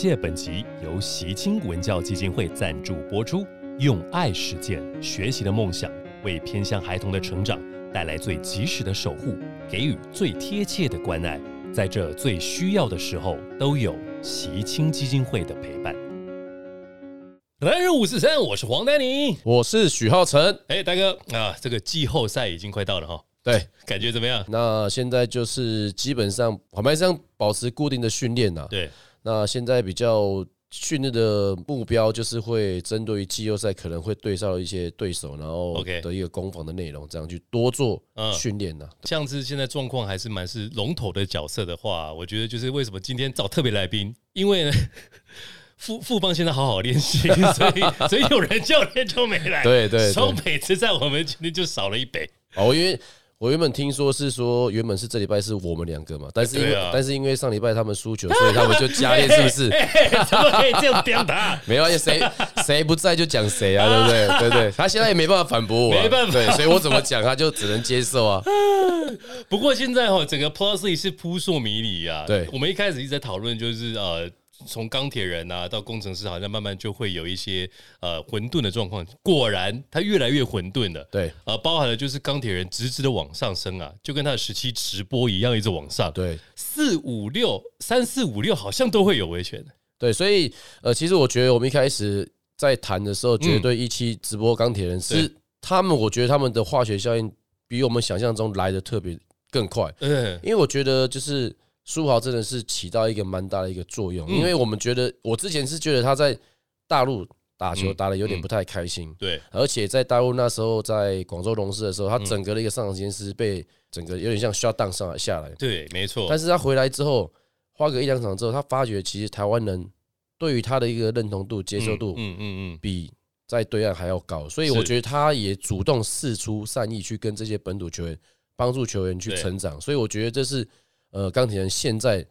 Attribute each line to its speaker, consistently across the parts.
Speaker 1: 感谢本集由习清文教基金会赞助播出。用爱实践学习的梦想，为偏向孩童的成长带来最及时的守护，给予最贴切的关爱。在这最需要的时候，都有习清基金会的陪伴。男人五四三，我是黄丹妮，
Speaker 2: 我是许浩成。
Speaker 1: 哎，大哥啊，这个季后赛已经快到了哈。
Speaker 2: 对，
Speaker 1: 感觉怎么样？
Speaker 2: 那现在就是基本上我们还是要保持固定的训练呐。
Speaker 1: 对，
Speaker 2: 那现在比较训练的目标就是会针对于季后赛可能会对上一些对手，然后的一个攻防的内容，这样去多做
Speaker 1: 嗯
Speaker 2: 训练呢。
Speaker 1: 像是现在状况还是蛮是龙头的角色的话，我觉得就是为什么今天找特别来宾，因为呢。富富邦现在好好练习，所以所以有人教练就没来。
Speaker 2: 对对对
Speaker 1: 双北池在我们今天就少了一北。
Speaker 2: 哦，因为我原本听说是说原本是这礼拜是我们两个嘛，但是因为、但是因为上礼拜他们输球，所以他们就加练，是不是？
Speaker 1: 怎么可以这样表达？
Speaker 2: 没关系，谁谁不在就讲谁啊，对不对？对对，他现在也没办法反驳我啊，
Speaker 1: 没办法
Speaker 2: 对，所以我怎么讲他就只能接受啊。
Speaker 1: 不过现在哈，整个 Plusly 是扑朔迷离啊。
Speaker 2: 对
Speaker 1: 我们一开始一直在讨论，就是呃，从钢铁人啊到工程师，好像慢慢就会有一些呃混沌的状况。果然，它越来越混沌了。
Speaker 2: 对
Speaker 1: 呃，包含了就是钢铁人直直的往上升啊，就跟他的时期直播一样，一直往上。
Speaker 2: 对
Speaker 1: 四五六三四五六好像都会有维权。
Speaker 2: 对，所以呃，其实我觉得我们一开始在谈的时候，绝对一期直播钢铁人是他们，我觉得他们的化学效应比我们想象中来的特别更快，
Speaker 1: 嗯，
Speaker 2: 因为我觉得就是书豪真的是起到一个蛮大的一个作用，
Speaker 1: 嗯。
Speaker 2: 因为我们觉得我之前是觉得他在大陆打球
Speaker 1: 嗯
Speaker 2: 打的有点不太开心，
Speaker 1: 对，
Speaker 2: 而且在大陆那时候在广州龙狮的时候，他
Speaker 1: 嗯
Speaker 2: 整个的一个上场时间是被整个有点像 shut down 上来下来，
Speaker 1: 对，没错。
Speaker 2: 但是他回来之后，花个一两场之后，他发觉其实台湾人对于他的一个认同度、接受度
Speaker 1: 嗯嗯嗯，
Speaker 2: 比在对岸还要高，所以
Speaker 1: 是。
Speaker 2: 我觉得他也主动释出善意去跟这些本土球员帮助球员去
Speaker 1: 对。
Speaker 2: 成长，所以我觉得这是呃钢铁人现在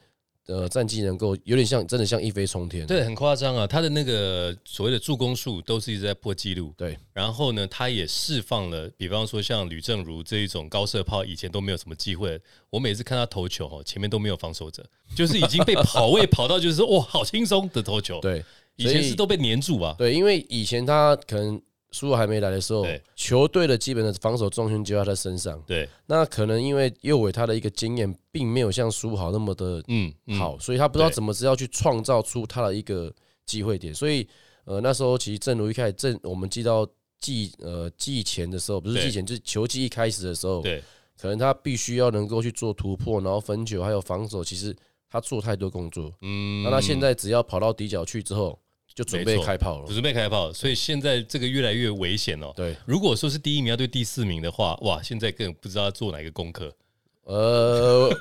Speaker 2: 呃战绩能够有点像真的像一飞冲天，
Speaker 1: 对，很夸张啊！他的那个所谓的助攻数都是一直在破纪录。
Speaker 2: 对
Speaker 1: 然后呢，他也释放了，比方说像吕正如这一种高射炮，以前都没有什么机会。我每次看他投球哦，前面都没有防守者，就是已经被跑位跑到就是说哇，好轻松的投球。，
Speaker 2: 对
Speaker 1: 以前是都被黏住啊。
Speaker 2: 对，因为以前他可能苏还没来的时候，球队的基本的防守重心就在他身上。
Speaker 1: 对，
Speaker 2: 那可能因为右伟他的一个经验，并没有像苏豪那么的
Speaker 1: 嗯，嗯。
Speaker 2: 好，所以他不知道怎么是要去创造出他的一个机会点。所以呃，那时候其实正如一开始正我们记到季呃季前的时候，不是
Speaker 1: 对。
Speaker 2: 季前，就是球季一开始的时候，
Speaker 1: 对，
Speaker 2: 可能他必须要能够去做突破，然后分球还有防守，其实他做太多工作。
Speaker 1: 嗯。
Speaker 2: 那他现在只要跑到底角去之后，就准备开炮了。
Speaker 1: 准备开炮，所以现在这个越来越危险哦。
Speaker 2: 对，
Speaker 1: 如果说是第一名要对第四名的话，哇，现在更不知道要做哪个功课。
Speaker 2: 呃，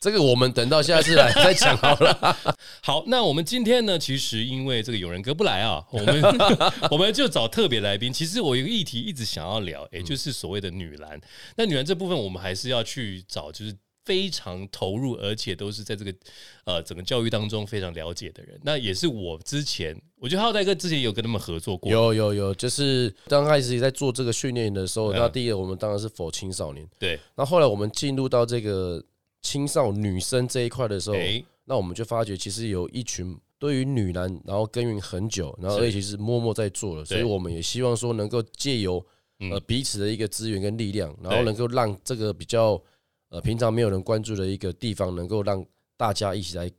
Speaker 2: 这个我们等到下次来再讲好了。
Speaker 1: 好，那我们今天呢，其实因为这个有人哥不来啊，我们我们就找特别来宾。其实我有一个议题一直想要聊，也就是所谓的女篮。那女篮这部分，我们还是要去找，就是非常投入，而且都是在这个呃整个教育当中非常了解的人。那也是我之前，我觉得浩代哥之前有跟他们合作过，
Speaker 2: 有有有，就是刚开始在做这个训练的时候，
Speaker 1: 嗯。
Speaker 2: 那第一个我们当然是否青少年。
Speaker 1: 对，
Speaker 2: 那后来我们进入到这个青少女生这一块的时候，
Speaker 1: 哎，
Speaker 2: 那我们就发觉其实有一群对于女篮，然后耕耘很久，然后
Speaker 1: 是。
Speaker 2: 而且是默默在做了，所以我们也希望说能够借由呃
Speaker 1: 嗯。
Speaker 2: 彼此的一个资源跟力量，然后能够让这个比较呃平常没有人关注的一个地方，能够让大家一起来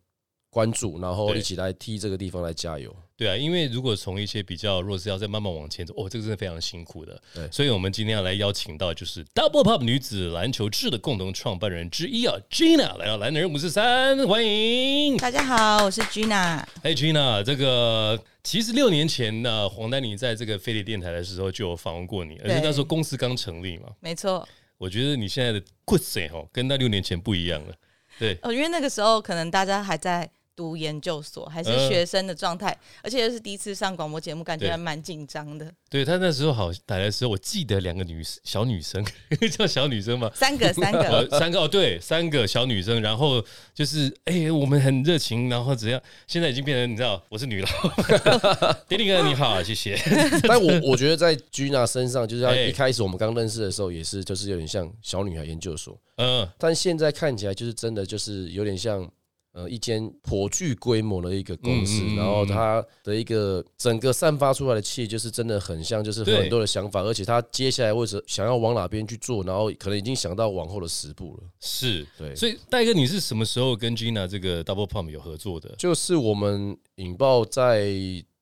Speaker 2: 关注，然后一起来替这个地方来加油。
Speaker 1: 对啊，因为如果从一些比较弱势要再慢慢往前走，哦，这个真的非常辛苦的。
Speaker 2: 对
Speaker 1: 所以我们今天要来邀请到就是 Double Pop 女子篮球志的共同创办人之一啊，Gina 来到蓝人五十三，欢迎。
Speaker 3: 大家好，我是 Gina。
Speaker 1: 哎，Gina，这个其实六年前呢，黄丹妮在这个飞碟电台的时候就有访问过你，而且那时候公司刚成立嘛。
Speaker 3: 没错，
Speaker 1: 我觉得你现在的 q u i z 哦，跟那六年前不一样了。对，
Speaker 3: 哦，因为那个时候可能大家还在读研究所，还是
Speaker 1: 嗯
Speaker 3: 学生的状态，而且又是第一次上广播节目，感觉还蛮紧张的。
Speaker 1: 对他那时候好来的时候，我记得两个女 小女生，叫小女生嘛？
Speaker 3: 三个，三
Speaker 1: 呃，
Speaker 3: 个，
Speaker 1: 三个哦，对，三个小女生，然后就是哎、我们很热情，然后怎样？现在已经变成你知道，我是女老板，迪迪哥你好，谢谢。
Speaker 2: 但我我觉得在 Gina 身上，就是一开始我们刚认识的时候，也是就是有点像小女孩研究所，
Speaker 1: 嗯，
Speaker 2: 但现在看起来就是真的就是有点像呃一间颇具规模的一个公司，然后它的一个整个散发出来的气就是真的很像，就是很多的想法，而且他接下来或者想要往哪边去做，然后可能已经想到往后的十步了。
Speaker 1: 是，
Speaker 2: 对，
Speaker 1: 所以戴哥，你是什么时候跟 Gina 这个 Double Pump 有合作的？
Speaker 2: 就是我们引爆在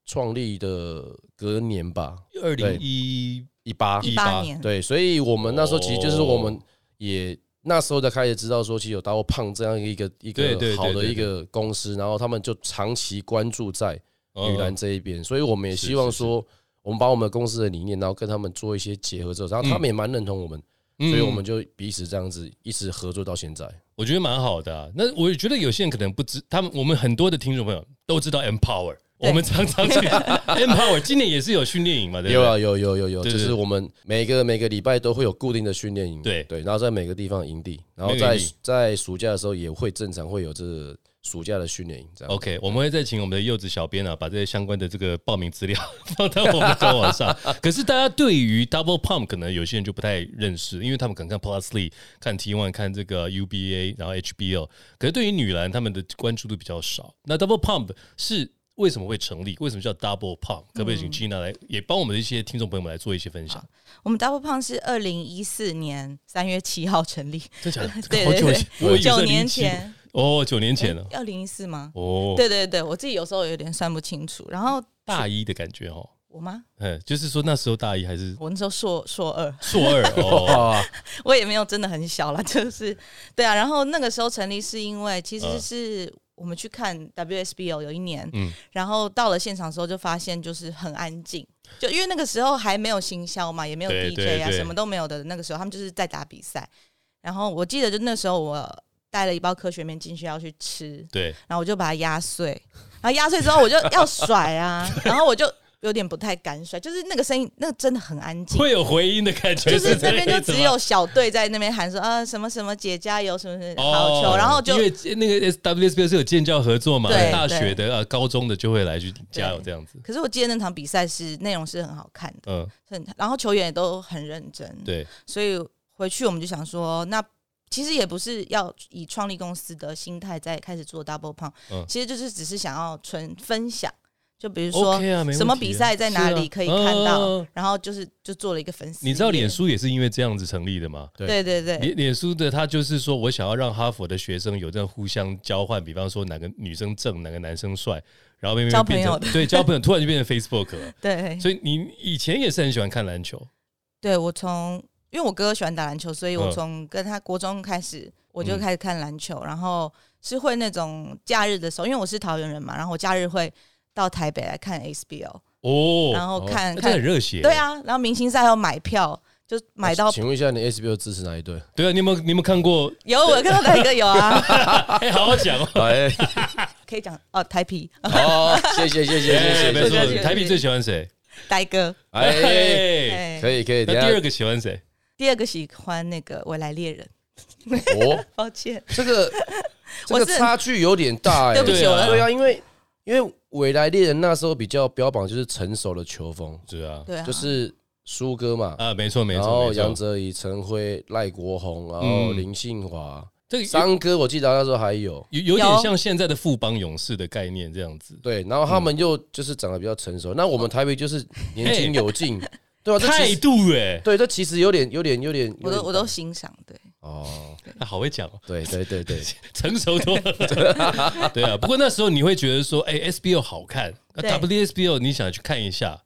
Speaker 2: 创立的隔年吧，
Speaker 1: 二零一
Speaker 2: 一八。
Speaker 1: 一
Speaker 3: 八年，
Speaker 2: 对，所以我们那时候其实就是
Speaker 1: 哦
Speaker 2: 我们也那时候才开始知道说，其实有达沃胖这样一个一个好的一个公司，然后他们就长期关注在女篮
Speaker 1: 嗯
Speaker 2: 这一边，所以我们也希望
Speaker 1: 是
Speaker 2: 说，我们把我们公司的理念，然后跟他们做一些结合之后，然后他们也蛮认同我们，
Speaker 1: 嗯。
Speaker 2: 所以我们就彼此这样子一直合作到现在。
Speaker 1: 我觉得蛮好的、啊。那我也觉得有些人可能不知，他们我们很多的听众朋友都知道 Empower，
Speaker 3: 对
Speaker 1: 我们常常去 Empower，今年也是有训练营嘛，对不对？
Speaker 2: 有啊，有有有有，就是我们每个每个礼拜都会有固定的训练营，
Speaker 1: 对
Speaker 2: 对，然后在每个地方营地，然后在在暑假的时候也会正常会有这个暑假的训练营，这样。
Speaker 1: OK，我们会再请我们的柚子小编啊，把这些相关的这个报名资料 放到我们的官网上。可是大家对于 Double Pump 可能有些人就不太认识，因为他们可能看 Plus League、看 T One、看这个 UBA，然后 HBL。可是对于女篮，他们的关注度比较少。那 Double Pump 是为什么会成立？为什么叫 Double Pump？可不可以请 Gina 来也帮我们的一些听众朋友们来做一些分享？
Speaker 3: 我们 Double 胖是二零一四年三月七号成立，
Speaker 1: 真假的？
Speaker 3: 对
Speaker 1: 好久以前，我
Speaker 3: 九年
Speaker 1: 2017
Speaker 3: 前，
Speaker 1: 哦，九年前了。
Speaker 3: 二零一四吗？
Speaker 1: 哦，
Speaker 3: 对对对，我自己有时候有点算不清楚。然后
Speaker 1: 大一的感觉哦。
Speaker 3: 我吗？
Speaker 1: 嗯，就是说那时候大一还是
Speaker 3: 我那时候硕硕二，
Speaker 1: 硕二哦。
Speaker 2: 哇，
Speaker 3: 我也没有真的很小了，就是对啊。然后那个时候成立是因为其实
Speaker 1: 嗯
Speaker 3: 是我们去看 WSBO 有一年，
Speaker 1: 嗯
Speaker 3: 然后到了现场的时候就发现就是很安静，就因为那个时候还没有行销嘛，也没有 DJ 啊，什么都没有的。那个时候他们就是在打比赛。然后我记得就那时候我带了一包科学面进去要去吃，
Speaker 1: 对，
Speaker 3: 然后我就把它压碎，然后压碎之后我就要甩啊，然后我就有点不太敢甩，就是那个声音，那个真的很安静。
Speaker 1: 会有回音的感觉，
Speaker 3: 就是
Speaker 1: 这
Speaker 3: 那边就只有小队在那边喊说啊什么什么姐加油什么什么。
Speaker 1: 哦。
Speaker 3: 好球，然后就
Speaker 1: 因为那个 WSBL 是有建教合作嘛，
Speaker 3: 对
Speaker 1: 大学的啊、高中的就会来去加油这样子。
Speaker 3: 可是我记得那场比赛是内容是很好看的，
Speaker 1: 嗯，
Speaker 3: 很然后球员也都很认真，
Speaker 1: 对，
Speaker 3: 所以回去我们就想说，那其实也不是要以创立公司的心态在开始做 double pump，、
Speaker 1: 嗯。
Speaker 3: 其实就是只是想要纯分享，就比如说
Speaker 1: OK 啊，没问题啊。
Speaker 3: 什么比赛在哪
Speaker 1: 是啊
Speaker 3: 里可以看到，
Speaker 1: 嗯
Speaker 3: 然后就是就做了一个粉丝页，
Speaker 1: 你知道脸书也是因为这样子成立的吗？
Speaker 2: 对。
Speaker 3: 对对对。
Speaker 1: 脸脸书的他就是说我想要让哈佛的学生有这样互相交换，比方说哪个女生正，哪个男生帅，然后变
Speaker 3: 交
Speaker 1: 变成
Speaker 3: 朋友的。
Speaker 1: 对交朋友，突然就变成 Facebook 了。
Speaker 3: 对。
Speaker 1: 所以你以前也是很喜欢看篮球，
Speaker 3: 对，我从因为我哥哥喜欢打篮球，所以我
Speaker 1: 嗯。
Speaker 3: 从跟他国中开始我就
Speaker 1: 嗯。
Speaker 3: 开始看篮球，然后是会那种假日的时候，因为我是桃园人嘛，然后我假日会到台北来看 SBO、
Speaker 1: 哦，
Speaker 3: 然后看看
Speaker 1: 很热血，
Speaker 3: 对，啊，然后明星赛还要买票，就买到
Speaker 2: 请问一下，你 SBO 支持哪一队？
Speaker 1: 对啊，你有没有你有没有看过？
Speaker 3: 有我看到哪一个有啊，
Speaker 1: 哎，好好讲哦。
Speaker 2: 哎，
Speaker 3: 可以讲哦，台皮
Speaker 2: 好，谢谢谢谢谢
Speaker 1: 哎，
Speaker 2: 谢谢
Speaker 1: 没错台皮最喜欢谁？
Speaker 3: 呆哥，
Speaker 2: 哎，可以可以，
Speaker 1: 那第二个喜欢谁？
Speaker 3: 第二个喜欢那个未来猎人，
Speaker 2: 哦，
Speaker 3: 抱歉，
Speaker 2: 这个这个差距有点大哎，
Speaker 3: 对不起，
Speaker 1: 对
Speaker 2: 对啊，因为因为未来猎人那时候比较标榜就是成熟的球风，
Speaker 1: 是啊，
Speaker 3: 对啊，
Speaker 2: 就是苏哥嘛，
Speaker 1: 啊，没错没错然，
Speaker 2: 后杨哲仪、陈辉、赖国宏，然后
Speaker 1: 嗯。
Speaker 2: 林信华、
Speaker 1: 这个
Speaker 2: 三哥，我记得那时候还有。
Speaker 1: 有有点像现在的富邦勇士的概念这样子，
Speaker 2: 对，然后他们又就是长得比较成熟，那我们台北就是年轻有劲，对啊，这
Speaker 1: 态度哎，
Speaker 2: 对，这其实有点有点有点，有点
Speaker 3: 我都我都欣赏，对，
Speaker 2: 哦，
Speaker 1: 他好会讲哦，
Speaker 2: 对对对对，
Speaker 1: 成熟多了，对啊。不过那时候你会觉得说，哎，SBO 好看，那 WSBO 你想去看一下，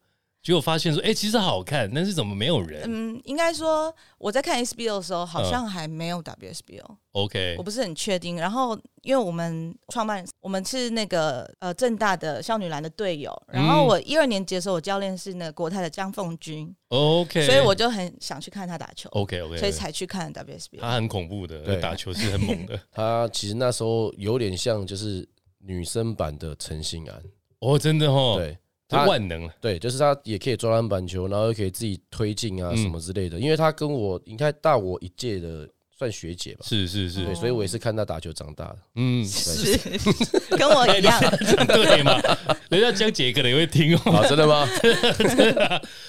Speaker 1: 结果发现说，哎，其实好看，但是怎么没有人？
Speaker 3: 嗯，应该说我在看 SBO 的时候，好像还没有 WSBO，、
Speaker 1: ？OK，
Speaker 3: 我不是很确定。然后因为我们创办，我们是那个呃正大的少女篮的队友，然后
Speaker 1: 嗯
Speaker 3: 我一二年级的时候，我教练是那个国泰的江凤君
Speaker 1: ，OK，
Speaker 3: 所以我就很想去看他打球
Speaker 1: OK OK，
Speaker 3: 所以才去看 WSBO。
Speaker 1: 他很恐怖的，
Speaker 2: 对。
Speaker 1: 打球是很猛的。
Speaker 2: 他其实那时候有点像就是女生版的陈信安，
Speaker 1: 哦，真的哦，
Speaker 2: 对
Speaker 1: 他
Speaker 2: 他
Speaker 1: 万能，
Speaker 2: 对，就是他也可以抓篮板球，然后又可以自己推进啊
Speaker 1: 嗯。
Speaker 2: 什么之类的，因为他跟我应该大我一届的，算学姐吧，
Speaker 1: 是是是。
Speaker 2: 对，，所以我也是看他打球长大的。
Speaker 1: 嗯，
Speaker 3: 是。跟我一样，
Speaker 1: 对嘛？人家江姐可能也会听哦，
Speaker 2: 啊，真的吗？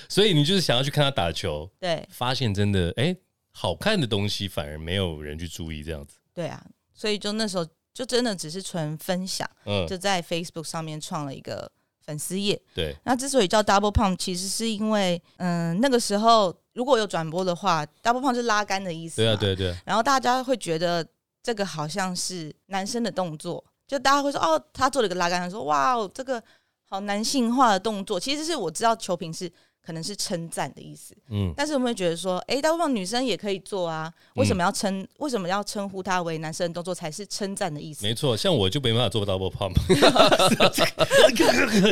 Speaker 1: 所以你就是想要去看他打球，
Speaker 3: 对。
Speaker 1: 发现真的哎，好看的东西反而没有人去注意，这样子。
Speaker 3: 对啊，所以就那时候就真的只是纯分享，
Speaker 1: 嗯，
Speaker 3: 就在 Facebook 上面创了一个粉丝页。
Speaker 1: 对，
Speaker 3: 那之所以叫 Double Pump，其实是因为，嗯，那个时候如果有转播的话，Double Pump 是拉杆的意思。
Speaker 1: 对啊，。对对，
Speaker 3: 然后大家会觉得这个好像是男生的动作，就大家会说哦，他做了一个拉杆，说哇哦，这个好男性化的动作。其实是我知道球评是可能是称赞的意思，
Speaker 1: 嗯，
Speaker 3: 但是我们会觉得说，哎，大部分女生也可以做啊，为
Speaker 1: 嗯
Speaker 3: 什么要称？为什么要称呼它为男生的动作才是称赞的意思？
Speaker 1: 没错，像我就没办法做 double pump，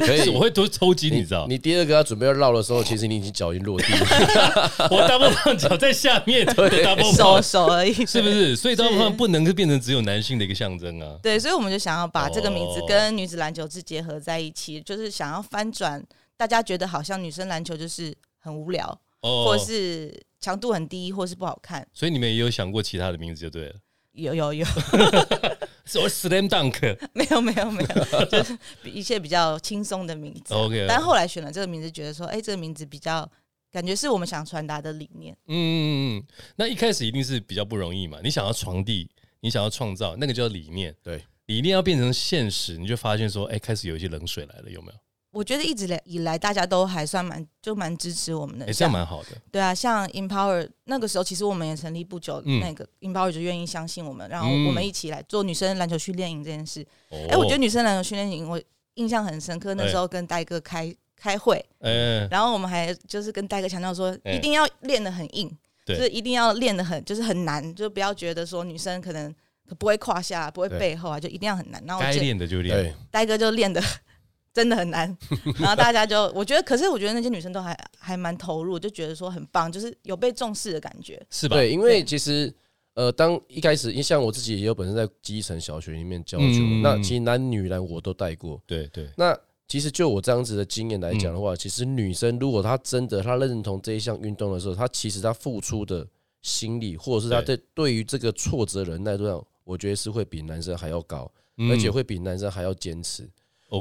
Speaker 2: 可以
Speaker 1: 我会多抽筋，你知道，
Speaker 2: 你第二个要准备要绕的时候，其实你已经脚已经落地了。
Speaker 1: 我 double pump 脚在下面的 double
Speaker 3: 手
Speaker 1: pump，
Speaker 3: 手而已，
Speaker 1: 是不是？所以 double pump 不能够变成只有男性的一个象征啊。
Speaker 3: 对，所以我们就想要把这个名字
Speaker 1: 哦
Speaker 3: 跟女子篮球是结合在一起，就是想要翻转大家觉得好像女生篮球就是很无聊，
Speaker 1: 哦，
Speaker 3: 或者是强度很低，或者是不好看。
Speaker 1: 所以你们也有想过其他的名字就对了。
Speaker 3: 有有有，
Speaker 1: 是我 slam dunk，
Speaker 3: 没有没有没有，就是比一些比较轻松的名字。
Speaker 1: OK
Speaker 3: 但后来选了这个名字，觉得说，哎，这个名字比较感觉是我们想传达的理念。
Speaker 1: 嗯嗯嗯，那一开始一定是比较不容易嘛。你想要传递，你想要创造，那个叫理念。
Speaker 2: 对，
Speaker 1: 理念要变成现实，你就发现说，哎、开始有一些冷水来了，有没有？
Speaker 3: 我觉得一直来以来，大家都还算蛮就蛮支持我们的。
Speaker 1: 哎、这样蛮好的。
Speaker 3: 对啊，像 Empower 那个时候，其实我们也成立不久，
Speaker 1: 嗯
Speaker 3: 那个 Empower 就愿意相信我们，然后
Speaker 1: 嗯
Speaker 3: 我们一起来做女生篮球训练营这件事。
Speaker 1: 哦
Speaker 3: 哎、我觉得，女生篮球训练营我印象很深刻，那时候跟戴哥开开会，
Speaker 1: 哎、
Speaker 3: 然后我们还就是跟戴哥强调说，
Speaker 1: 哎
Speaker 3: 一定要练得很硬，就是一定要练得很就是很难，就不要觉得说女生可能不会胯下，不会背后啊，就一定要很难。然后我
Speaker 1: 的就练。
Speaker 2: 对，
Speaker 3: 呆哥就练的真的很难，然后大家就我觉得，可是我觉得那些女生都还还蛮投入，就觉得说很棒，就是有被重视的感觉。
Speaker 1: 是吧？
Speaker 2: 对，因为其实呃，当一开始，因为像我自己也有本身在基层小学里面教球，
Speaker 1: 嗯
Speaker 2: 那其实男女篮我都带过。
Speaker 1: 对对
Speaker 2: 那其实就我这样子的经验来讲的话，其实女生如果她真的她认同这一项运动的时候，她其实她付出的心力，或者是她对对于这个挫折忍耐度上，我觉得是会比男生还要高，
Speaker 1: 嗯
Speaker 2: 而且会比男生还要坚持。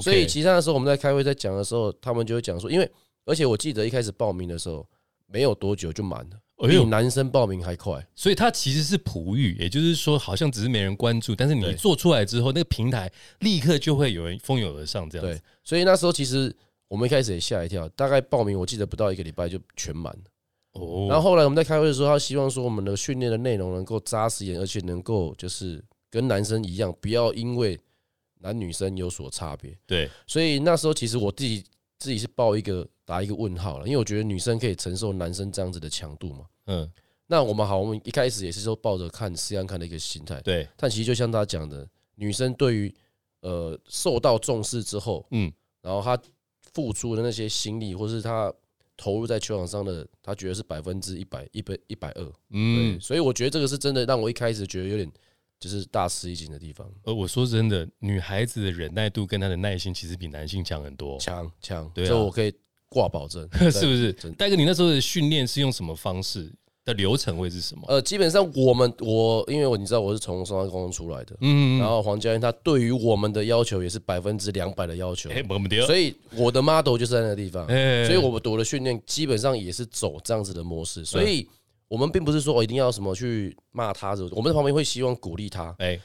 Speaker 2: 所以其实那时候我们在开会在讲的时候，他们就会讲说，因为而且我记得一开始报名的时候，没有多久就满了，比男生报名还快。
Speaker 1: 所以它其实是璞玉，也就是说，好像只是没人关注，但是你
Speaker 2: 对
Speaker 1: 做出来之后，那个平台立刻就会有人蜂拥而上，这样
Speaker 2: 对
Speaker 1: 子。，
Speaker 2: 所以那时候其实我们一开始也吓一跳，大概报名我记得不到一个礼拜就全满了。
Speaker 1: 哦，
Speaker 2: 然后后来我们在开会的时候，他希望说我们的训练的内容能够扎实一点，而且能够就是跟男生一样，不要因为男女生有所差别。
Speaker 1: 对，
Speaker 2: 所以那时候其实我自己自己是报一个打一个问号了，因为我觉得女生可以承受男生这样子的强度嘛。
Speaker 1: 嗯，
Speaker 2: 那我们好，我们一开始也是说抱着看试看看的一个心态，
Speaker 1: 对，
Speaker 2: 但其实就像他讲的，女生对于呃受到重视之后，
Speaker 1: 嗯，
Speaker 2: 然后她付出的那些心力，或是她投入在球场上的，她觉得是百分之一百、一百、一百二。
Speaker 1: 嗯
Speaker 2: 对，，所以我觉得这个是真的让我一开始觉得有点就是大吃一惊的地方，
Speaker 1: 而我说真的，女孩子的忍耐度跟她的耐心其实比男性强很多，
Speaker 2: 强强，
Speaker 1: 对啊。
Speaker 2: 这我可以挂保证，
Speaker 1: 是不是？
Speaker 2: 真？的。
Speaker 1: 戴哥，你那时候的训练是用什么方式？的流程会是什么？
Speaker 2: 呃，基本上我们我因为我你知道我是从双山高中出来的，
Speaker 1: 嗯，
Speaker 2: 然后黄教练他对于我们的要求也是百分之两百的要求，所以我的 model 就是在那个地方，
Speaker 1: 哎。
Speaker 2: 所以我们我的训练基本上也是走这样子的模式，所以我们并不是说我一定要什么去骂他，我们在旁边会希望鼓励他，
Speaker 1: 哎，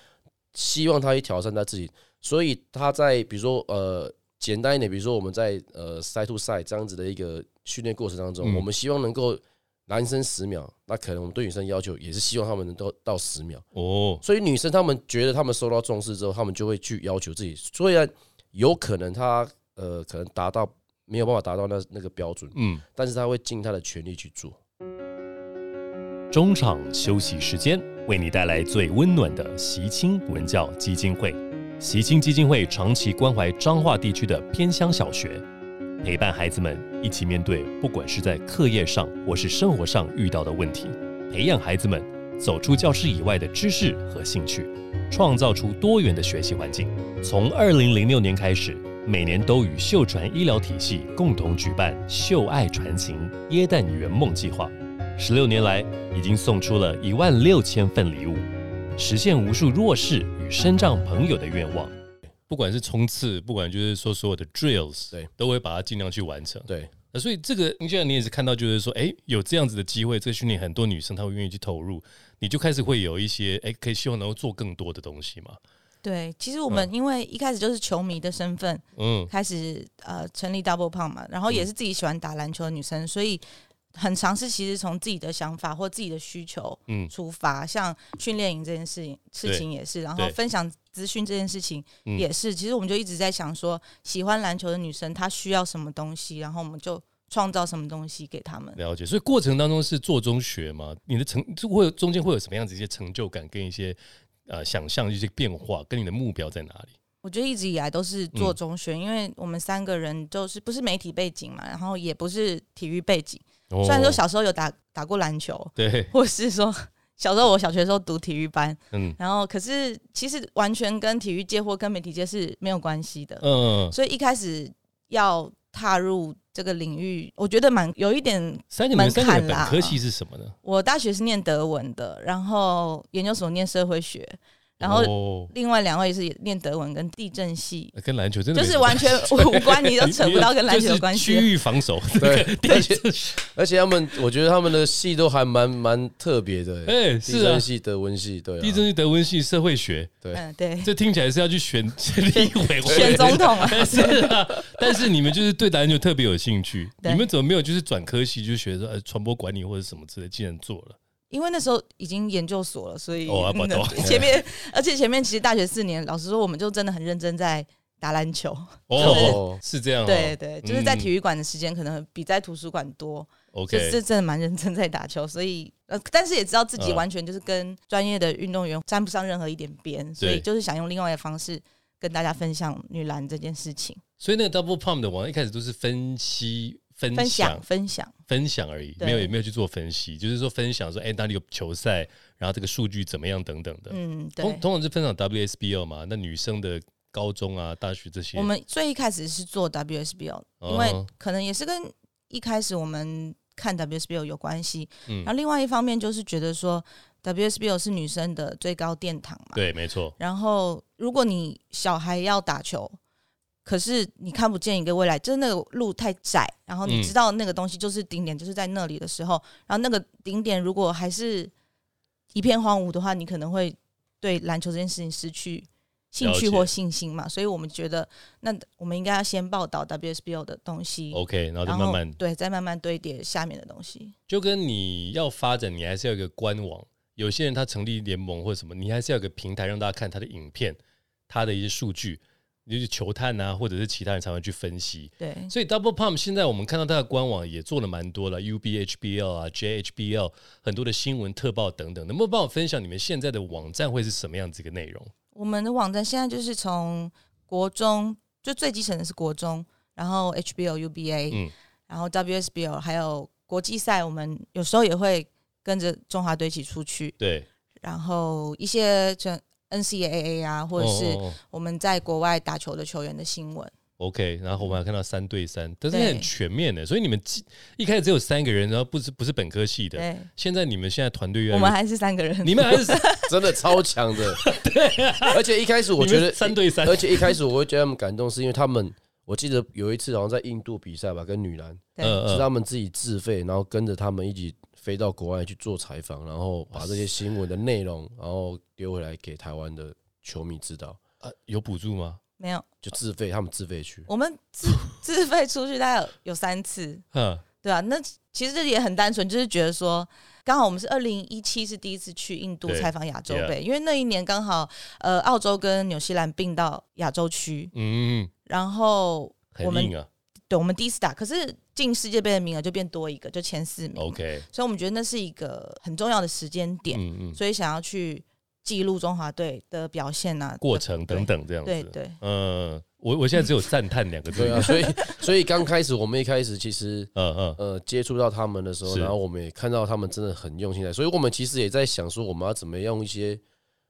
Speaker 2: 希望他去挑战他自己，所以他在比如说呃简单一点，比如说我们在呃赛 to 赛这样子的一个训练过程当中，
Speaker 1: 嗯。
Speaker 2: 我们希望能够男生十秒，那可能我们对女生要求也是希望他们能够到十秒，
Speaker 1: 哦，
Speaker 2: 所以女生她们觉得她们受到重视之后，她们就会去要求自己，虽然有可能她呃可能达到没有办法达到那那个标准，
Speaker 1: 嗯，
Speaker 2: 但是她会尽她的全力去做。
Speaker 1: 中场休息时间，为你带来最温暖的习青文教基金会。习青基金会长期关怀彰化地区的偏乡小学，陪伴孩子们一起面对不管是在课业上或是生活上遇到的问题，培养孩子们走出教室以外的知识和兴趣，创造出多元的学习环境。从二零零六年开始，每年都与秀传医疗体系共同举办“秀爱传情耶诞圆梦计划”。十六年来，已经送出了一万六千份礼物，实现无数弱势与身障朋友的愿望。不管是冲刺，不管就是说所有的 drills，
Speaker 2: 对，
Speaker 1: 都会把它尽量去完成。
Speaker 2: 对，
Speaker 1: 那所以这个，你既然你也是看到，就是说，哎，有这样子的机会，这个训练很多女生她会愿意去投入，你就开始会有一些，哎，可以希望能够做更多的东西嘛。
Speaker 3: 对，其实我们因为一开始就是球迷的身份，
Speaker 1: 嗯，
Speaker 3: 开始呃成立 Double Pump 嘛，然后也是自己喜欢打篮球的女生，所以很尝试其实从自己的想法或自己的需求
Speaker 1: 嗯
Speaker 3: 出发，像训练营这件事情事情也是，然后分享资讯这件事情
Speaker 1: 嗯
Speaker 3: 也是，其实我们就一直在想说，喜欢篮球的女生她需要什么东西，然后我们就创造什么东西给他们。
Speaker 1: 了解。所以过程当中是做中学嘛？你的成就会有中间会有什么样子一些成就感跟一些呃想象一些变化，跟你的目标在哪里？
Speaker 3: 我觉得一直以来都是
Speaker 1: 嗯
Speaker 3: 做中学，因为我们三个人就是不是媒体背景嘛，然后也不是体育背景。
Speaker 1: 虽
Speaker 3: 虽然说小时候有打打过篮球，
Speaker 1: 哦对，
Speaker 3: 或是说 小时候我小学的时候读体育班，
Speaker 1: 嗯。
Speaker 3: 然后可是其实完全跟体育界或跟媒体界是没有关系的，
Speaker 1: 嗯，
Speaker 3: 所以一开始要踏入这个领域，我觉得蛮有一点。门槛啦。
Speaker 1: 本科系是什么呢？
Speaker 3: 我大学是念德文的，然后研究所念社会学，然后
Speaker 1: 哦。
Speaker 3: 另外两位是念德文跟地震系，
Speaker 1: 跟篮球真的
Speaker 3: 就是完全 无关，你都扯不到跟篮球有关
Speaker 1: 系。区。域防守，
Speaker 2: 对，而且，而且他们，我觉得他们的系都还蛮蛮特别的，
Speaker 1: 哎，
Speaker 2: 地
Speaker 1: 是啊。
Speaker 2: 震，系、德文系，对啊，
Speaker 1: 地震系、德文系、社会学，
Speaker 2: 对。
Speaker 3: 嗯，对，
Speaker 1: 这听起来是要去选立委会。
Speaker 3: 选总统啊，
Speaker 1: 是啊，但是你们就是对篮球特别有兴趣，你们怎么没有就是转科系，就学说呃传播管理或者什么之类，竟然做了，
Speaker 3: 因为那时候已经研究所了，所以、
Speaker 1: 哦啊 不懂。
Speaker 3: 嗯前面，而且前面其实大学四年，老实说，我们就真的很认真在打篮球。
Speaker 1: 哦，是这样哦，
Speaker 3: 对对，就是在体
Speaker 1: 育
Speaker 3: 育馆的时间可能比在图书馆多，就
Speaker 1: ，OK，
Speaker 3: 这真的蛮认真在打球，所以呃，但是也知道自己
Speaker 1: 嗯。
Speaker 3: 完全就是跟专业的运动员沾不上任何一点边，所以就是想用另外的方式跟大家分享女篮这件事情，
Speaker 1: 所以那个 Double Pump 的网一开始都是分析、分
Speaker 3: 分享
Speaker 1: 享、
Speaker 3: 分享。
Speaker 1: 分享而已，没有也没有去做分析，就是说分享说，哎，哪里有球赛，然后这个数据怎么样等等的。
Speaker 3: 嗯，对
Speaker 1: 通。通常是分享 WSBL 嘛，那女生的高中啊、大学这些，
Speaker 3: 我们最一开始是做 WSBL，因为
Speaker 1: 哦
Speaker 3: 可能也是跟一开始我们看 WSBL 有关系。
Speaker 1: 嗯
Speaker 3: 然后另外一方面就是觉得说 WSBL 是女生的最高殿堂嘛。
Speaker 1: 对，没错，
Speaker 3: 然后如果你小孩要打球，可是你看不见一个未来，就是那个路太窄，然后你
Speaker 1: 嗯
Speaker 3: 知道那个东西就是顶点，就是在那里的时候，然后那个顶点如果还是一片荒芜的话，你可能会对篮球这件事情失去兴趣或信心嘛。所以我们觉得，那我们应该要先报道 WSBO 的东西
Speaker 1: OK，然后就慢慢
Speaker 3: 对，再慢慢堆叠下面的东西。
Speaker 1: 就跟你要发展，你还是要有一个官网。有些人他成立联盟或什么，你还是要有个平台让大家看他的影片，他的一些数据，就是球探啊，或者是其他人才会去分析。
Speaker 3: 对，
Speaker 1: 所以 Double Pump 现在我们看到它的官网也做了蛮多了，UBHBL 啊、JHBL 很多的新闻特报等等。能不能帮我分享你们现在的网站会是什么样子一个内容？
Speaker 3: 我们的网站现在就是从国中，就最基层的是国中，然后 HBO、UBA，、
Speaker 1: 嗯
Speaker 3: 然后 WSBL，还有国际赛，我们有时候也会跟着中华队一起出去，
Speaker 1: 对，
Speaker 3: 然后一些这 NCAA 啊，或者是我们在国外打球的球员的新闻。
Speaker 1: OK，然后我们还看到三对三，但是
Speaker 3: 对
Speaker 1: 很全面的。所以你们一一开始只有三个人，然后不是不是本科系的，
Speaker 3: 对，
Speaker 1: 现在你们现在团队越来越
Speaker 3: 我们还是三个人。
Speaker 1: 你们还是
Speaker 2: 真的超强的。对，而且一开始我觉得
Speaker 1: 三对三
Speaker 2: 而且一开始我会觉得他们感动，是因为他们，我记得有一次好像在印度比赛吧，跟女篮，是他们自己自费，然后跟着他们一起飞到国外去做采访，然后把这些新闻的内容，然后丢回来给台湾的球迷知道，
Speaker 1: 呃有补助吗？
Speaker 3: 没有，
Speaker 2: 就自费，他们自费去。
Speaker 3: 我们自自费出去大概有有三次，
Speaker 1: 嗯，
Speaker 3: 对啊，那其实也很单纯，就是觉得说，刚好我们是二零一七是第一次去印度
Speaker 1: 对
Speaker 3: 采访亚洲杯，因为那一年刚好呃澳洲跟纽西兰并到亚洲区，
Speaker 1: 嗯，
Speaker 3: 然后我们
Speaker 1: 很硬啊。
Speaker 3: 对我们第一次打，可是进世界杯的名额就变多一个，就前四名
Speaker 1: OK，
Speaker 3: 所以我们觉得那是一个很重要的时间点，
Speaker 1: 嗯嗯，
Speaker 3: 所以想要去记录中华队的表现啊，
Speaker 1: 过程等等这样子。
Speaker 3: 对对
Speaker 1: 嗯，我我现在只有 赞叹两个字。
Speaker 2: 对啊，所以所以刚开始我们一开始其实
Speaker 1: 嗯嗯，
Speaker 2: 呃接触到他们的时候，然后我们也看到他们真的很用心在，所以我们其实也在想说，我们要怎么用一些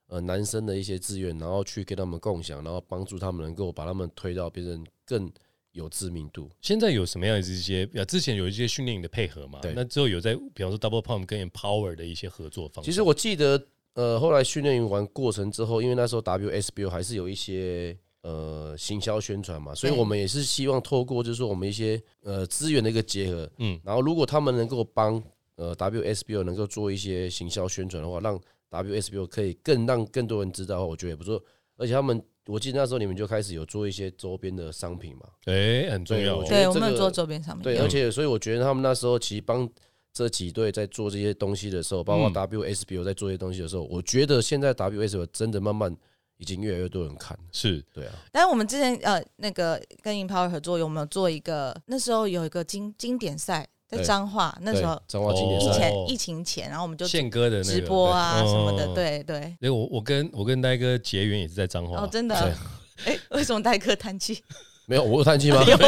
Speaker 2: 呃男生的一些资源，然后去跟他们共享，然后帮助他们能够把他们推到变成更有知名度。
Speaker 1: 现在有什么样的一些？呃，之前有一些训练营的配合嘛？
Speaker 2: 对
Speaker 1: 那之后有在，比方说 Double Pump 跟 Empower 的一些合作方式。
Speaker 2: 其实我记得，呃，后来训练营完过程之后，因为那时候 WSBO 还是有一些呃行销宣传嘛，所以我们也是希望透过就是说我们一些呃资源的一个结合，
Speaker 1: 嗯
Speaker 2: 然后如果他们能够帮呃 WSBO 能够做一些行销宣传的话，让 WSBO 可以更让更多人知道的话，我觉得也不错。而且他们我记得那时候你们就开始有做一些周边的商品嘛，
Speaker 1: 哎，很重要哦。
Speaker 2: 对我觉得
Speaker 3: 对，我
Speaker 2: 这个
Speaker 3: 们有做周边商品，
Speaker 2: 对，而且所以我觉得他们那时候其实帮这几队在做这些东西的时候，包括
Speaker 1: 嗯
Speaker 2: WSBO 在做这些东西的时候，我觉得现在 WSBO 真的慢慢已经越来越多人看，
Speaker 1: 是
Speaker 2: 对啊，
Speaker 3: 但是我们之前呃那个跟 Empower 合作，有没有做一个？那时候有一个经经典赛在彰化，那时候
Speaker 2: 彰化经典
Speaker 1: 哦。
Speaker 2: 赛，
Speaker 3: 疫情疫情前，然后我们就
Speaker 1: 宪哥的那个
Speaker 3: 直播啊什么的，
Speaker 1: 哦
Speaker 3: 对对。
Speaker 1: 对，我我跟我跟呆哥结缘也是在彰化。
Speaker 3: 哦，，真
Speaker 2: 对。
Speaker 3: 的，哎，为什么代客叹气？
Speaker 2: 没有我有叹气吗？
Speaker 3: 有
Speaker 1: 没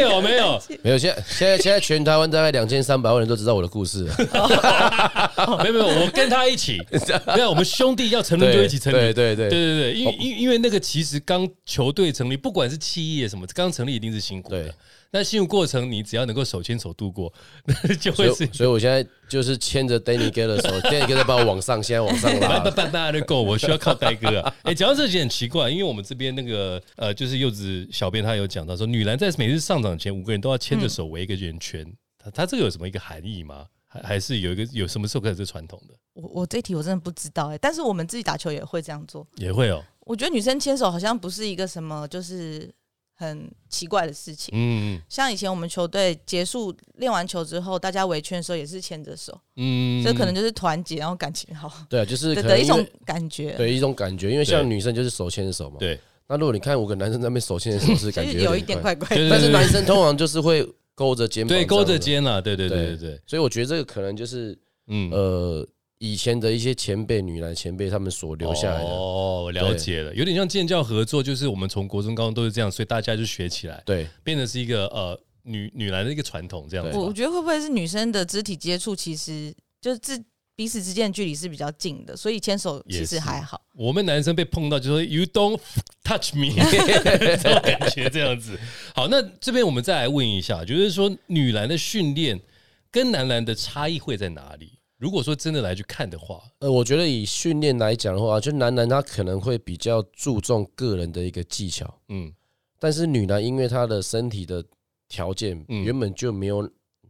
Speaker 1: 有没有。
Speaker 2: 没有，现在现在现在全台湾大概两千三百万人都知道我的故事了，
Speaker 1: 没有没有，我跟他一起，没有，我们兄弟要成立就一起成立，
Speaker 2: 对对对
Speaker 1: 对。对对，因为因为因为那个其实刚球队成立，不管是企业什么，刚成立一定是辛苦的。
Speaker 2: 对。
Speaker 1: 那幸福过程，你只要能够手牵手度过，那就会是
Speaker 2: 所以我现在就是牵着 Danny 哥的手，Danny 哥在帮我往上，现在往上
Speaker 1: 叭叭
Speaker 2: 拉，
Speaker 1: 叭叭就够，我需要靠呆哥啊！哎，讲到这件很奇怪，因为我们这边那个呃，就是柚子小编他有讲到说，女篮在每次上场前，五个人都要牵着手围一个圆圈，他他这个有什么一个含义吗？还还是有一个有什么时候开始这传统的？
Speaker 3: 我我这题我真的不知道哎，但是我们自己打球也会这样做。
Speaker 1: 也会哦，
Speaker 3: 我觉得女生牵手好像不是一个什么就是很奇怪的事情。
Speaker 1: 嗯
Speaker 3: 像以前我们球队结束练完球之后，大家围圈的时候也是牵着手，
Speaker 1: 嗯，
Speaker 3: 这可能就是团结，然后感情好
Speaker 2: 对啊，就是
Speaker 3: 的的一种感觉。
Speaker 2: 对一种感觉，因为像女生就是手牵着手嘛，
Speaker 1: 对。
Speaker 2: 那如果你看五个男生在那边手牵着手，是感觉
Speaker 3: 有一点
Speaker 2: 怪，
Speaker 3: 怪怪的。
Speaker 2: 但是男生通常就是会勾着肩膀，
Speaker 1: 对勾着，肩啦，对对对对
Speaker 2: 对。
Speaker 1: 对，
Speaker 2: 所以我觉得这个可能就是
Speaker 1: 嗯。
Speaker 2: 呃以前的一些前辈女篮前辈他们所留下来的，
Speaker 1: 哦，了解了，有点像建教合作，就是我们从国中、高中都是这样，所以大家就学起来，
Speaker 2: 对
Speaker 1: 变成是一个呃女女篮的一个传统这样子。
Speaker 3: 我我觉得会不会是女生的肢体接触，其实就是自彼此之间的距离是比较近的，所以牵手其实还好。
Speaker 1: 我们男生被碰到就说 “You don't touch me”，这种感觉这样子。好，那这边我们再来问一下，就是说女篮的训练跟男篮的差异会在哪里？如果说真的来去看的话，
Speaker 2: 呃，我觉得以训练来讲的话，就男篮他可能会比较注重个人的一个技巧，
Speaker 1: 嗯，
Speaker 2: 但是女篮因为她的身体的条件
Speaker 1: 嗯。
Speaker 2: 原本就没有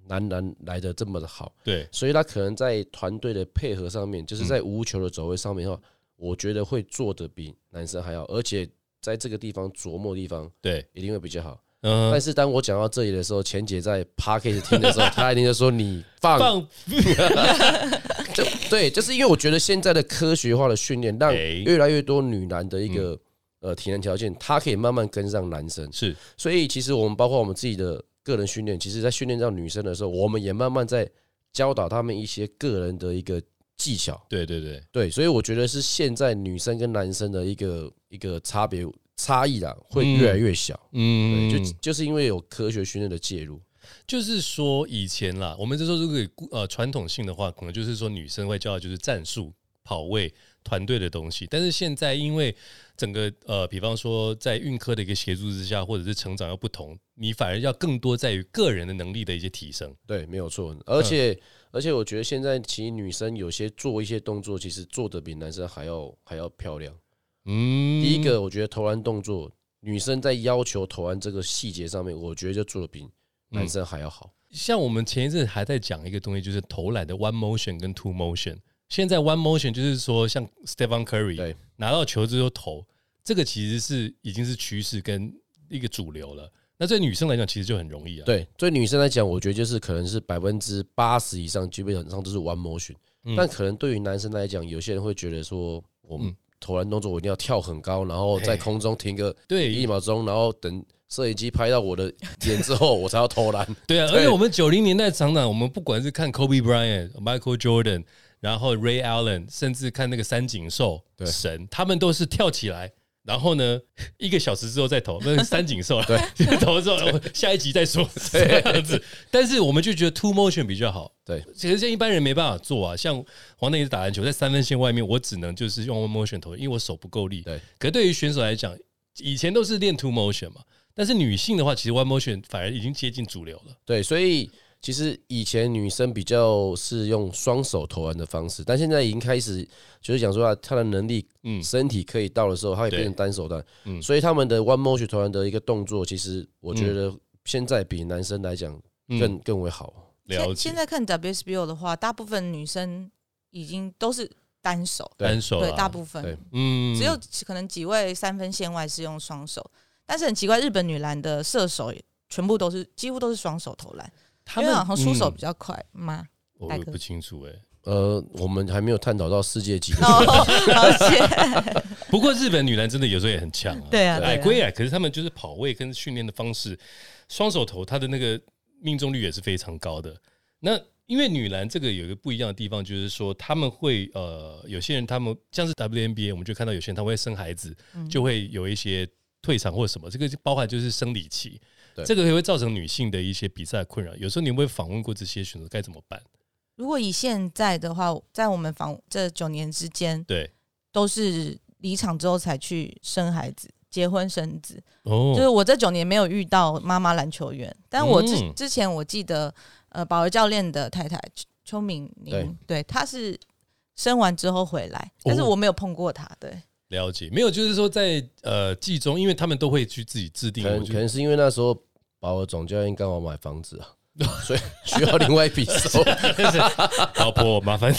Speaker 2: 男篮来的这么的好，
Speaker 1: 对，
Speaker 2: 所以她可能在团队的配合上面，就是
Speaker 1: 嗯。
Speaker 2: 在无球的走位上面的话，我觉得会做的比男生还要，而且在这个地方琢磨的地方
Speaker 1: 对，
Speaker 2: 一定会比较好。
Speaker 1: 嗯
Speaker 2: 但，是当我讲到这里的时候，钱姐在 p a r k s 听的时候，她一定就说你放。
Speaker 1: 放。
Speaker 2: 就对，就是因为我觉得现在的科学化的训练，让
Speaker 1: 哎。
Speaker 2: 越来越多女男的一个呃体能条件，她可以慢慢跟上男生。
Speaker 1: 是。
Speaker 2: 所以其实我们包括我们自己的个人训练，其实在训练到女生的时候，我们也慢慢在教导他们一些个人的一个技巧。
Speaker 1: 对对对，
Speaker 2: 对，所以我觉得是现在女生跟男生的一个一个差别差异啦，会越来越小。
Speaker 1: 嗯，
Speaker 2: 对，就就是因为有科学训练的介入。
Speaker 1: 就是说以前啦，我们这时候如果呃传统性的话，可能就是说女生会教的就是战术、跑位、团队的东西。但是现在因为整个呃，比方说在运科的一个协助之下，或者是成长要不同，你反而要更多在于个人的能力的一些提升。
Speaker 2: 对，没有错。而且、而且，我觉得现在其实女生有些做一些动作，其实做的比男生还要还要漂亮。
Speaker 1: 嗯，
Speaker 2: 第一个，我觉得投篮动作，女生在要求投篮这个细节上面，我觉得就做的比男生还要好。
Speaker 1: 像我们前一阵还在讲一个东西，就是投篮的 one motion 跟 two motion。现在 one motion 就是说，像 Stephen Curry
Speaker 2: 对
Speaker 1: 拿到球之后投，这个其实是已经是趋势跟一个主流了。那对女生来讲，其实就很容易啊。，
Speaker 2: 对，对女生来讲，我觉得就是可能是百分之八十以上，基本上都是 one motion。
Speaker 1: 嗯
Speaker 2: 但可能对于男生来讲，有些人会觉得说，我们
Speaker 1: 嗯
Speaker 2: 投篮动作我一定要跳很高，然后在空中停个
Speaker 1: 对。
Speaker 2: 一秒钟，然后等摄影机拍到我的脸之后，我才要投篮。
Speaker 1: 对啊，而且我们九零年代常常，我们不管是看 Kobe Bryant、Michael Jordan，然后 Ray Allen，甚至看那个三井寿
Speaker 2: 对。
Speaker 1: 神，他们都是跳起来，然后呢，一个小时之后再投，那是三井寿了，对，投之后 下一集再说这样子。但是我们就觉得 two motion 比较好，
Speaker 2: 对，
Speaker 1: 其实像一般人没办法做啊。像黄内也是打篮球，在三分线外面，我只能就是用 one motion 投，因为我手不够力。
Speaker 2: 对，
Speaker 1: 可对于选手来讲，以前都是练 two motion 嘛，但是女性的话，其实 one motion 反而已经接近主流了。
Speaker 2: 对，所以其实以前女生比较是用双手投篮的方式，但现在已经开始就是讲说啊，她的能力、
Speaker 1: 嗯。
Speaker 2: 身体可以到的时候，她也变成单手的。
Speaker 1: 嗯。
Speaker 2: 所以他们的 one motion 投篮的一个动作，其实我觉得现在比男生来讲
Speaker 1: 嗯。
Speaker 2: 更、更为好。
Speaker 1: 了解。
Speaker 3: 现现。在看 WSBO 的话，大部分女生已经都是单手，
Speaker 2: 对。
Speaker 3: 对，
Speaker 1: 单手啊。
Speaker 3: 大部分。
Speaker 2: 对。
Speaker 1: 嗯。
Speaker 3: 只有可能几位三分线外是用双手，但是很奇怪，日本女篮的射手也全部都是几乎都是双手投篮，
Speaker 1: 他们
Speaker 3: 因为好像出手
Speaker 1: 嗯
Speaker 3: 比较快吗？大哥
Speaker 1: 我我不清楚哎。
Speaker 2: 呃，我们还没有探讨到世界级的。
Speaker 3: 哦，
Speaker 1: 不过日本女篮真的有时候也很强啊，
Speaker 3: 对啊，
Speaker 1: 矮归矮，可是他们就是跑位跟训练的方式，双手投他的那个命中率也是非常高的。那因为女篮这个有一个不一样的地方，就是说他们会呃，有些人他们像是 WNBA，我们就看到有些人他会生孩子，
Speaker 3: 嗯
Speaker 1: 就会有一些退场或什么，这个包含就是生理期，
Speaker 2: 对
Speaker 1: 这个也会造成女性的一些比赛困扰。有时候你会访问过这些选手该怎么办？
Speaker 3: 如果以现在的话，在我们访这九年之间，
Speaker 1: 对，
Speaker 3: 都是离场之后才去生孩子、结婚生子。
Speaker 1: 哦
Speaker 3: 就是我这九年没有遇到妈妈篮球员，但我之、
Speaker 1: 嗯
Speaker 3: 之前我记得，呃，保儿教练的太太邱邱敏宁，对，她是生完之后回来，但是
Speaker 1: 哦
Speaker 3: 我没有碰过她。对，
Speaker 1: 了解，没有，就是说在呃季中，因为他们都会去自己制定，
Speaker 2: 可能是因为那时候保尔总教练刚好买房子啊，所以需要另外一笔收。
Speaker 1: 老婆麻烦你。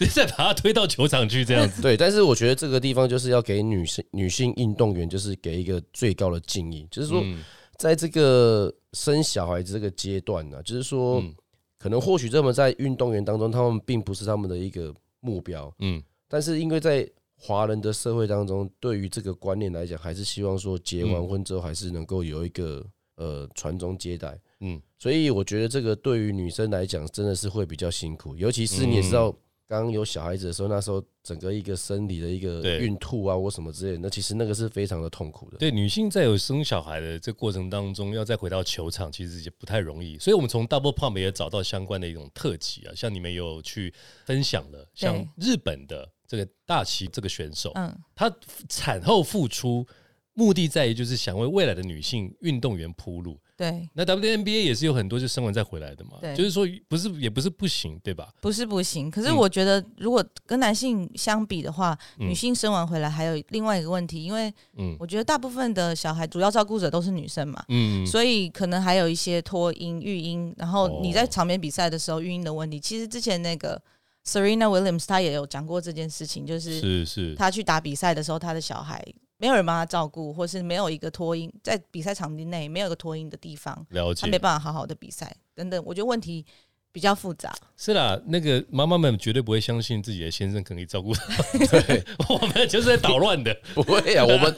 Speaker 1: 再把他推到球场去这样子。
Speaker 2: 对，但是我觉得这个地方就是要给女性女性运动员，就是给一个最高的敬意，就是说，
Speaker 1: 嗯。
Speaker 2: 在这个生小孩子这个阶段呢、就是说，
Speaker 1: 嗯。
Speaker 2: 可能或许他们在运动员当中，他们并不是他们的一个目标，
Speaker 1: 嗯。
Speaker 2: 但是因为在华人的社会当中，对于这个观念来讲，还是希望说结完婚之后，还是能够有一个呃传宗接代。
Speaker 1: 嗯，
Speaker 2: 所以我觉得这个对于女生来讲，真的是会比较辛苦，尤其是你也知
Speaker 1: 嗯。
Speaker 2: 道，刚刚有小孩子的时候，那时候整个一个生理的一个孕吐啊或什么之类的，那其实那个是非常的痛苦的。
Speaker 1: 对，女性在有生小孩的这过程当中，要再回到球场，其实也不太容易。所以，我们从 Double Pump 也找到相关的一种特辑啊，像你们有去分享的，像日本的这个大旗这个选手，
Speaker 3: 嗯，
Speaker 1: 他产后复出，目的在于就是想为未来的女性运动员铺路。
Speaker 3: 对，
Speaker 1: 那 WNBA 也是有很多就生完再回来的嘛，
Speaker 3: 对
Speaker 1: 就是说不是也不是不行，对吧？
Speaker 3: 不是不行。可是
Speaker 1: 嗯
Speaker 3: 我觉得，如果跟男性相比的话，
Speaker 1: 嗯
Speaker 3: 女性生完回来还有另外一个问题，因为
Speaker 1: 嗯
Speaker 3: 我觉得大部分的小孩主要照顾者都是女生嘛。
Speaker 1: 嗯，
Speaker 3: 所以可能还有一些脱音、育婴，然后你在
Speaker 1: 哦
Speaker 3: 场边比赛的时候育婴的问题。其实之前那个 Serena Williams 她也有讲过这件事情，就是
Speaker 1: 是是，
Speaker 3: 她去打比赛的时候，她的小孩没有人帮他照顾，或是没有一个脱音，在比赛场地内没有一个脱音的地方，
Speaker 1: 了解
Speaker 3: 她没。办法好好的比赛等等。我觉得问题比较复杂。
Speaker 1: 是啦，那个妈妈们绝对不会相信自己的先生可以照顾她，
Speaker 2: 对，
Speaker 1: 我们就是在捣乱的。
Speaker 2: 不会啊，我们。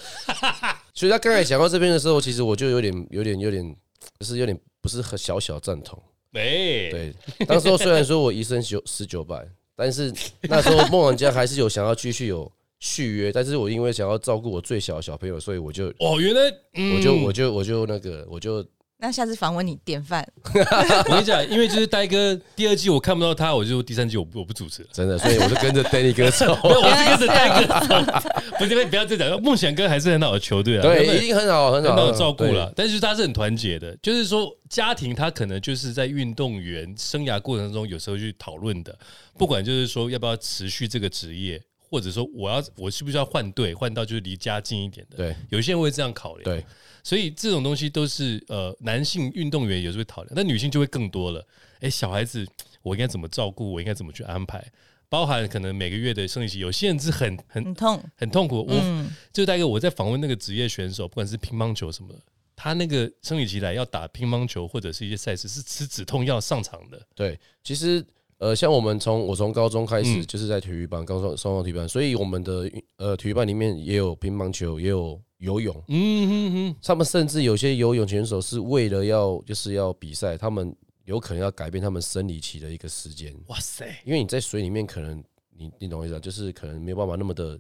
Speaker 2: 所以他刚才讲到这边的时候，其实我就有点、有点、有点，就是有点不是很小小赞同。
Speaker 1: 没，
Speaker 2: 对，当时候虽然说我一生九十九百，但是那时候梦玩家还是有想要继续有续约，但是我因为想要照顾我最小的小朋友，所以我就
Speaker 1: 哦，原来，嗯
Speaker 2: 我就我就我就那个我就
Speaker 3: 那下次访问你典范，
Speaker 1: 我跟你讲，因为就是呆哥第二季我看不到他，我就第三季我不我不主持了。
Speaker 2: 真的，所以我就跟着 Danny 哥走。
Speaker 1: 没有，我是跟着呆哥走，不是不要再讲，梦想哥还是很好的球队啊，
Speaker 2: 对，
Speaker 1: 他们
Speaker 2: 一定很好，很好
Speaker 1: 很好照顾了，但是他是很团结的，就是说家庭他可能就是在运动员生涯过程中有时候去讨论的，不管就是说要不要持续这个职业，或者说我要我是不是要换队，换到就是离家近一点的，
Speaker 2: 对
Speaker 1: 有些人会这样考量，
Speaker 2: 对，
Speaker 1: 所以这种东西都是呃男性运动员有时候会讨论，但女性就会更多了，哎，小孩子我应该怎么照顾，我应该怎么去安排。包含可能每个月的生理期，有些人是很很
Speaker 3: 很痛。
Speaker 1: 很痛苦。我
Speaker 3: 嗯，
Speaker 1: 就大概我在访问那个职业选手，不管是乒乓球什么的，他那个生理期来要打乒乓球或者是一些赛事，是吃止痛药上场的。
Speaker 2: 对，其实呃，像我们从我从高中开始
Speaker 1: 嗯。
Speaker 2: 就是在体育班，高中双方体育班，所以我们的呃体育班里面也有乒乓球，也有游泳。
Speaker 1: 嗯哼哼，
Speaker 2: 他们甚至有些游泳选手是为了要就是要比赛，他们有可能要改变他们生理期的一个时间，
Speaker 1: 哇塞，
Speaker 2: 因为你在水里面可能你你懂我意思啊，就是可能没有办法那么的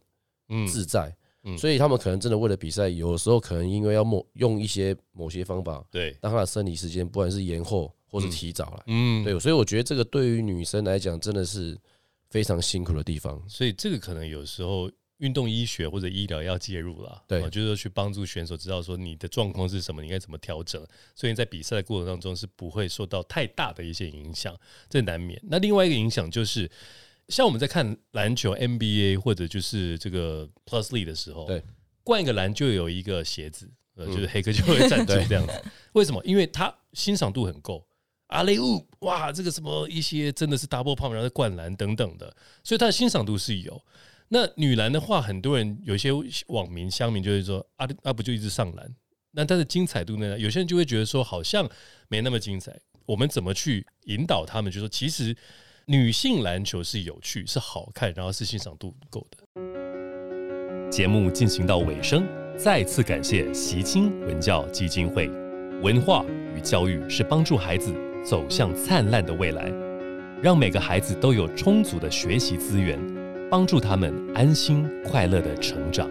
Speaker 1: 嗯，
Speaker 2: 自在，
Speaker 1: 嗯。
Speaker 2: 所以他们可能真的为了比赛，有时候可能因为要某用一些某些方法，
Speaker 1: 对，
Speaker 2: 让他的生理时间不管是延后或是提早来。
Speaker 1: 嗯，
Speaker 2: 对，所以我觉得这个对于女生来讲真的是非常辛苦的地方。
Speaker 1: 所以这个可能有时候运动医学或者医疗要介入了，
Speaker 2: 对
Speaker 1: 啊就是说去帮助选手知道说你的状况是什么，你应该怎么调整，所以在比赛的过程当中是不会受到太大的一些影响，这难免。那另外一个影响就是。像我们在看篮球 NBA 或者就是这个 Plus League 的时候，
Speaker 2: 对，
Speaker 1: 灌一个篮就有一个鞋子，呃，
Speaker 2: 嗯
Speaker 1: 就是黑哥就会赞助
Speaker 2: 对
Speaker 1: 这样子。为什么？因为他欣赏度很够，阿雷乌哇，这个什么一些真的是 double pump，然后灌篮等等的，所以它的欣赏度是有。那女篮的话，很多人有些网民乡民就会说啊啊不就一直上篮，那它的精彩度呢？有些人就会觉得说好像没那么精彩。我们怎么去引导他们？就说其实女性篮球是有趣、是好看，然后是欣赏度够的。
Speaker 2: 节目进行到尾声，再次感谢习青文教基金会。文化与教育是帮助孩子走向灿烂的未来，让每个孩子都有充足的学习资源。帮助他们安心快乐的成长。